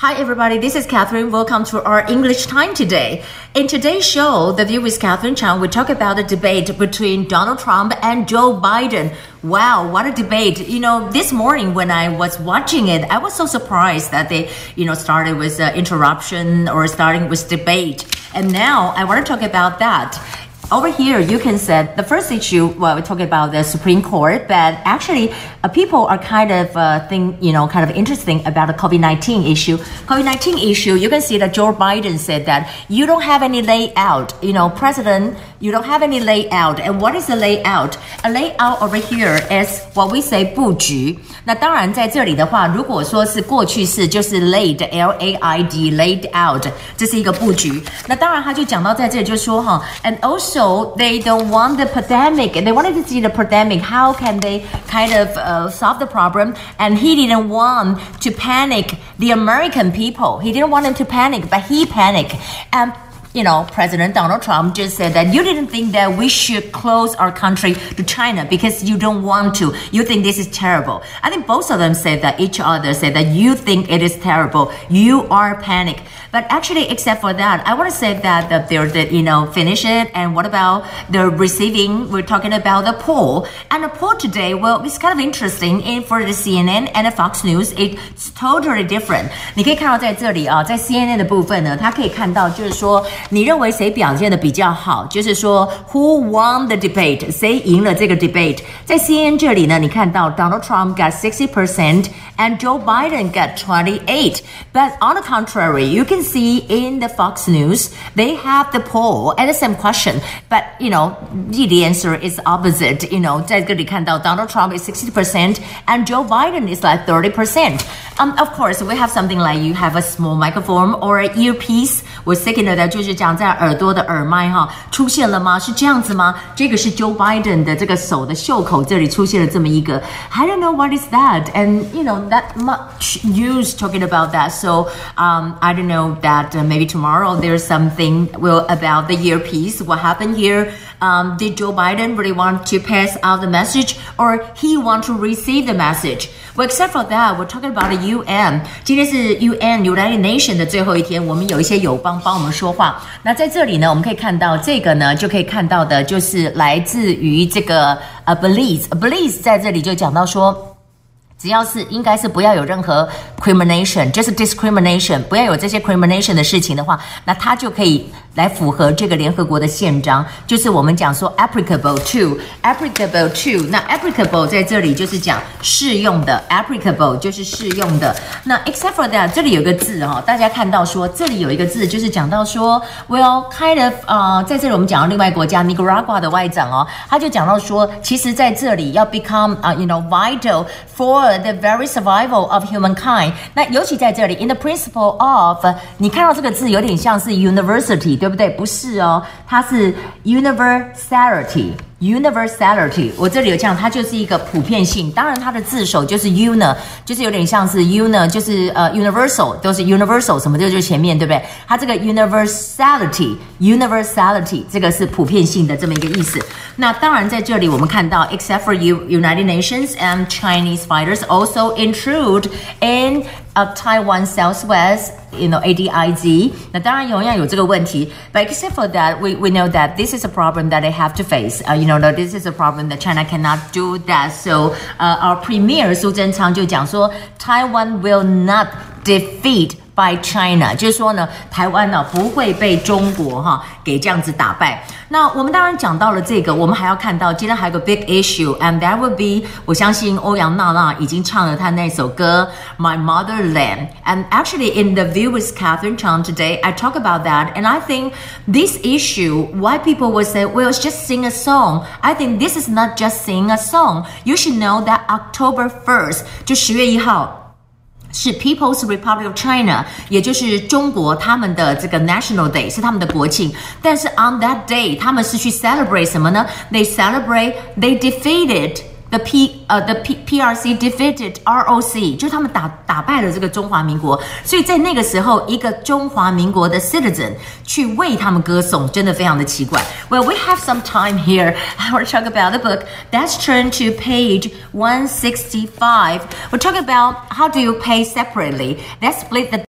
Hi, everybody. This is Catherine. Welcome to our English time today. In today's show, The View with Catherine Chang, we talk about the debate between Donald Trump and Joe Biden. Wow, what a debate. You know, this morning when I was watching it, I was so surprised that they, you know, started with uh, interruption or starting with debate. And now I want to talk about that. Over here, you can say the first issue. Well, we're talking about the Supreme Court, but actually, uh, people are kind of uh, think you know kind of interesting about the COVID nineteen issue. COVID nineteen issue. You can see that Joe Biden said that you don't have any layout. You know, President, you don't have any layout. And what is the layout? A layout over here is what we say 布局。那当然在这里的话，如果说是过去式，就是 laid L A I D laid out，这是一个布局。那当然他就讲到在这里就说哈，and also also they don't want the pandemic. They wanted to see the pandemic. How can they kind of uh, solve the problem? And he didn't want to panic the American people. He didn't want them to panic, but he panicked. And you know, President Donald Trump just said that you didn't think that we should close our country to China because you don't want to. You think this is terrible. I think both of them said that each other said that you think it is terrible. You are panic. But actually, except for that, I want to say that the, they're the, you know, finish it. And what about the receiving? We're talking about the poll. And the poll today, well, it's kind of interesting. In for the CNN and the Fox News, it's totally different. 你可以看到在这里啊，在 CNN 的部分呢，它可以看到就是说。 你认为谁表现的比较好？就是说，Who won the debate？谁赢了这个 debate？在 CNN 这里呢，你看到 Donald Trump got sixty percent and Joe Biden got twenty eight. But on the contrary, you can see in the Fox News they have the poll and the same question, but you know the answer is opposite. You know，在这里看到 Donald Trump is sixty percent and Joe Biden is like thirty percent. Um, of course, we have something like you have a small microphone or an earpiece. 我 second 的就是 讲在耳朵的耳麦哈出现了吗？是这样子吗？这个是 Joe Biden 的这个手的袖口这里出现了这么一个，I don't know what is that, and you know that much news talking about that. So um, I don't know that uh, maybe tomorrow there's something will about the earpiece. What happened here? Um, did Joe Biden really want to pass out the message, or he want to receive the message? Well, except for that, we're talking about the UN. 今天是 UN United Nation 的最后一天，我们有一些友邦帮我们说话。那在这里呢，我们可以看到这个呢，就可以看到的就是来自于这个呃 Belize，Belize 在这里就讲到说。只要是应该是不要有任何 crimination，就是 discrimination，不要有这些 crimination 的事情的话，那它就可以来符合这个联合国的宪章，就是我们讲说 applicable to，applicable to，那 applicable 在这里就是讲适用的，applicable 就是适用的。那 except for that，这里有个字哦，大家看到说这里有一个字，就是讲到说 well kind of 呃，在这里我们讲到另外国家 Nicaragua 的外长哦，他就讲到说，其实在这里要 become 啊，you know vital for the very survival of humankind。那尤其在这里，in the principle of，你看到这个字有点像是 university，对不对？不是哦，它是 universality。 Universality，我这里有讲，它就是一个普遍性。当然，它的字首就是 u 呢，就是有点像是 u 呢，就是呃 universal，都是 universal，什么这就是前面对不对？它这个 universality，universality 这个是普遍性的这么一个意思。那当然在这里我们看到，except for you United Nations and Chinese fighters also intrude in of Taiwan Southwest, you know, ADIZ. 那当然同样有这个问题，but except for that, we we know that this is a problem that they have to face. Uh, you know, that this is a problem that China cannot do that. So, uh, our premier 苏贞昌就讲说，Taiwan will not defeat by China，就是说呢，台湾呢不会被中国哈给这样子打败。那我们当然讲到了这个，我们还要看到今天还有个 big issue，and that would be，我相信欧阳娜娜已经唱了她那首歌《My Motherland》。And actually in the View with Catherine Chang today, I talk about that, and I think this issue, why people would say, well, just sing a song. I think this is not just sing a song. You should know that October 1st，就十月一号。 是 People's Republic of China，也就是中国他们的这个 National Day 是他们的国庆。但是 on that day，他们是去 celebrate 什么呢？They celebrate they defeated the P 呃 the P PRC defeated ROC，就是他们打打败了这个中华民国。所以在那个时候，一个中华民国的 citizen 去为他们歌颂，真的非常的奇怪。Well, we have some time here. I want to talk about the book. Let's turn to page 165. We'll talk about how do you pay separately. Let's split the